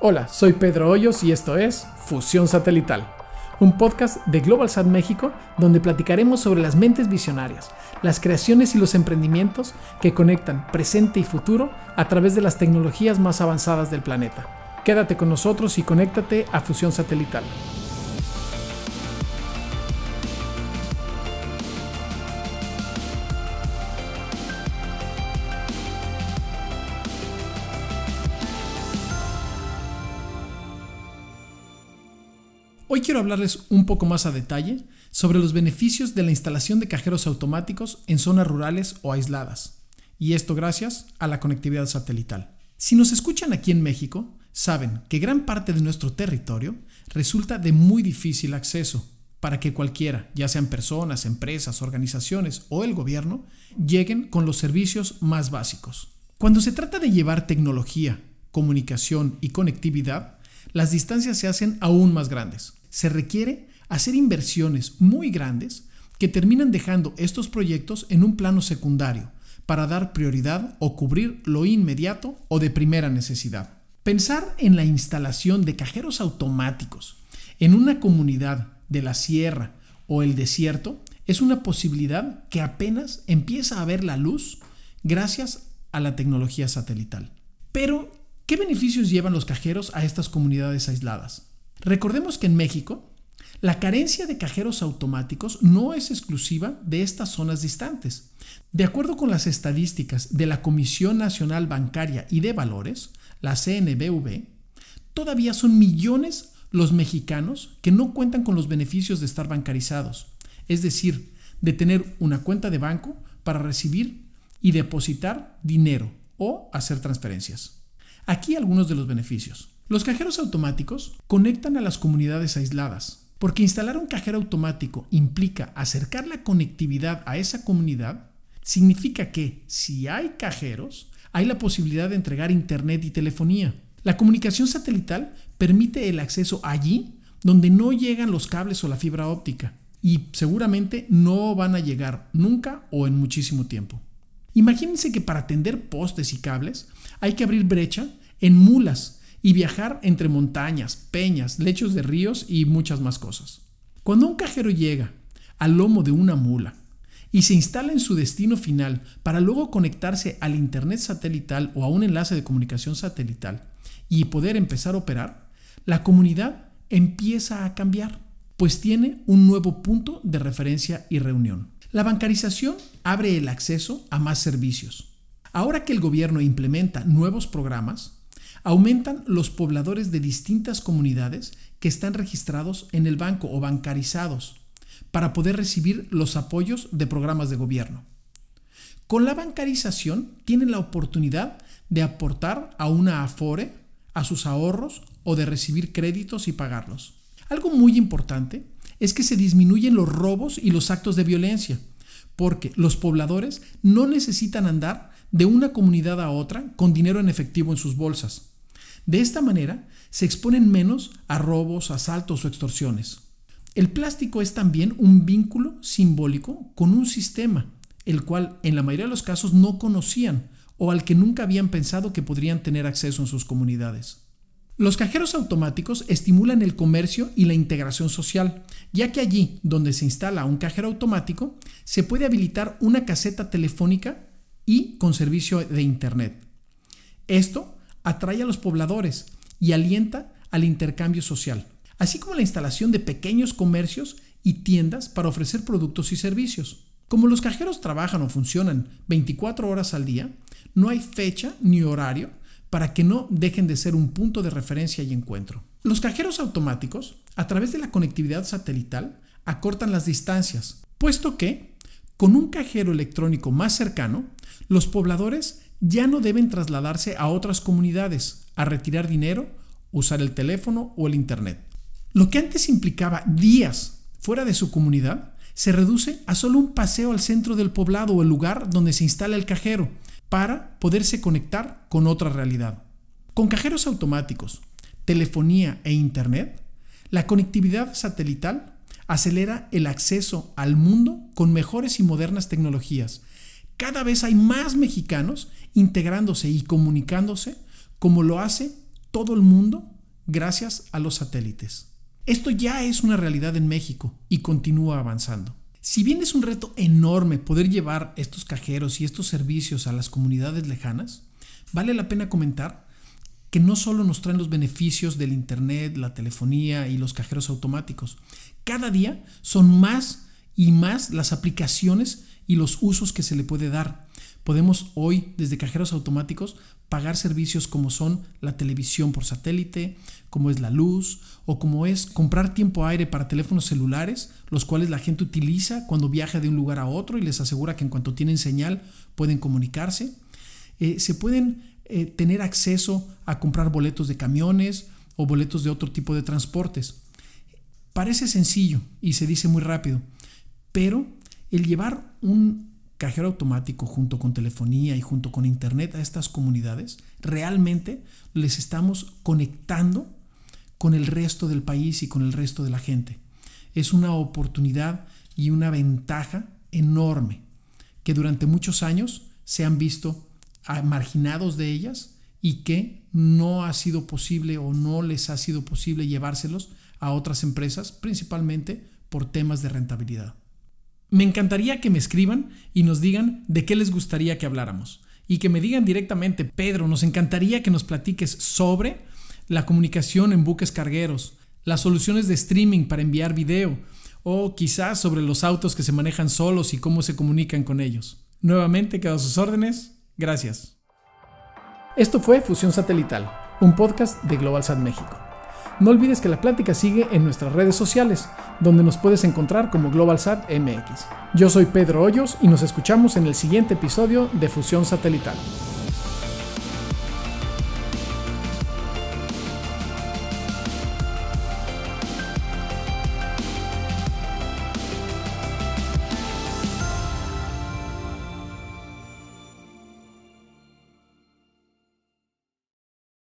Hola, soy Pedro Hoyos y esto es Fusión Satelital, un podcast de GlobalSat México donde platicaremos sobre las mentes visionarias, las creaciones y los emprendimientos que conectan presente y futuro a través de las tecnologías más avanzadas del planeta. Quédate con nosotros y conéctate a Fusión Satelital. Hoy quiero hablarles un poco más a detalle sobre los beneficios de la instalación de cajeros automáticos en zonas rurales o aisladas, y esto gracias a la conectividad satelital. Si nos escuchan aquí en México, saben que gran parte de nuestro territorio resulta de muy difícil acceso para que cualquiera, ya sean personas, empresas, organizaciones o el gobierno, lleguen con los servicios más básicos. Cuando se trata de llevar tecnología, comunicación y conectividad, las distancias se hacen aún más grandes. Se requiere hacer inversiones muy grandes que terminan dejando estos proyectos en un plano secundario para dar prioridad o cubrir lo inmediato o de primera necesidad. Pensar en la instalación de cajeros automáticos en una comunidad de la sierra o el desierto es una posibilidad que apenas empieza a ver la luz gracias a la tecnología satelital. Pero, ¿Qué beneficios llevan los cajeros a estas comunidades aisladas? Recordemos que en México, la carencia de cajeros automáticos no es exclusiva de estas zonas distantes. De acuerdo con las estadísticas de la Comisión Nacional Bancaria y de Valores, la CNBV, todavía son millones los mexicanos que no cuentan con los beneficios de estar bancarizados, es decir, de tener una cuenta de banco para recibir y depositar dinero o hacer transferencias. Aquí algunos de los beneficios. Los cajeros automáticos conectan a las comunidades aisladas, porque instalar un cajero automático implica acercar la conectividad a esa comunidad, significa que si hay cajeros, hay la posibilidad de entregar internet y telefonía. La comunicación satelital permite el acceso allí donde no llegan los cables o la fibra óptica y seguramente no van a llegar nunca o en muchísimo tiempo. Imagínense que para tender postes y cables hay que abrir brecha en mulas y viajar entre montañas, peñas, lechos de ríos y muchas más cosas. Cuando un cajero llega al lomo de una mula y se instala en su destino final para luego conectarse al Internet satelital o a un enlace de comunicación satelital y poder empezar a operar, la comunidad empieza a cambiar, pues tiene un nuevo punto de referencia y reunión. La bancarización abre el acceso a más servicios. Ahora que el gobierno implementa nuevos programas, aumentan los pobladores de distintas comunidades que están registrados en el banco o bancarizados para poder recibir los apoyos de programas de gobierno. Con la bancarización tienen la oportunidad de aportar a una afore, a sus ahorros o de recibir créditos y pagarlos. Algo muy importante es que se disminuyen los robos y los actos de violencia, porque los pobladores no necesitan andar de una comunidad a otra con dinero en efectivo en sus bolsas. De esta manera, se exponen menos a robos, asaltos o extorsiones. El plástico es también un vínculo simbólico con un sistema, el cual en la mayoría de los casos no conocían o al que nunca habían pensado que podrían tener acceso en sus comunidades. Los cajeros automáticos estimulan el comercio y la integración social, ya que allí donde se instala un cajero automático se puede habilitar una caseta telefónica y con servicio de Internet. Esto atrae a los pobladores y alienta al intercambio social, así como la instalación de pequeños comercios y tiendas para ofrecer productos y servicios. Como los cajeros trabajan o funcionan 24 horas al día, no hay fecha ni horario para que no dejen de ser un punto de referencia y encuentro. Los cajeros automáticos, a través de la conectividad satelital, acortan las distancias, puesto que, con un cajero electrónico más cercano, los pobladores ya no deben trasladarse a otras comunidades a retirar dinero, usar el teléfono o el Internet. Lo que antes implicaba días fuera de su comunidad se reduce a solo un paseo al centro del poblado o el lugar donde se instala el cajero, para poderse conectar con otra realidad. Con cajeros automáticos, telefonía e Internet, la conectividad satelital acelera el acceso al mundo con mejores y modernas tecnologías. Cada vez hay más mexicanos integrándose y comunicándose como lo hace todo el mundo gracias a los satélites. Esto ya es una realidad en México y continúa avanzando. Si bien es un reto enorme poder llevar estos cajeros y estos servicios a las comunidades lejanas, vale la pena comentar que no solo nos traen los beneficios del Internet, la telefonía y los cajeros automáticos. Cada día son más y más las aplicaciones y los usos que se le puede dar. Podemos hoy, desde cajeros automáticos, pagar servicios como son la televisión por satélite, como es la luz, o como es comprar tiempo aire para teléfonos celulares, los cuales la gente utiliza cuando viaja de un lugar a otro y les asegura que en cuanto tienen señal pueden comunicarse. Eh, se pueden eh, tener acceso a comprar boletos de camiones o boletos de otro tipo de transportes. Parece sencillo y se dice muy rápido, pero el llevar un cajero automático junto con telefonía y junto con internet a estas comunidades, realmente les estamos conectando con el resto del país y con el resto de la gente. Es una oportunidad y una ventaja enorme que durante muchos años se han visto marginados de ellas y que no ha sido posible o no les ha sido posible llevárselos a otras empresas, principalmente por temas de rentabilidad. Me encantaría que me escriban y nos digan de qué les gustaría que habláramos. Y que me digan directamente, Pedro, nos encantaría que nos platiques sobre la comunicación en buques cargueros, las soluciones de streaming para enviar video, o quizás sobre los autos que se manejan solos y cómo se comunican con ellos. Nuevamente quedo a sus órdenes. Gracias. Esto fue Fusión Satelital, un podcast de GlobalSat México. No olvides que la plática sigue en nuestras redes sociales, donde nos puedes encontrar como GlobalSat MX. Yo soy Pedro Hoyos y nos escuchamos en el siguiente episodio de Fusión Satelital.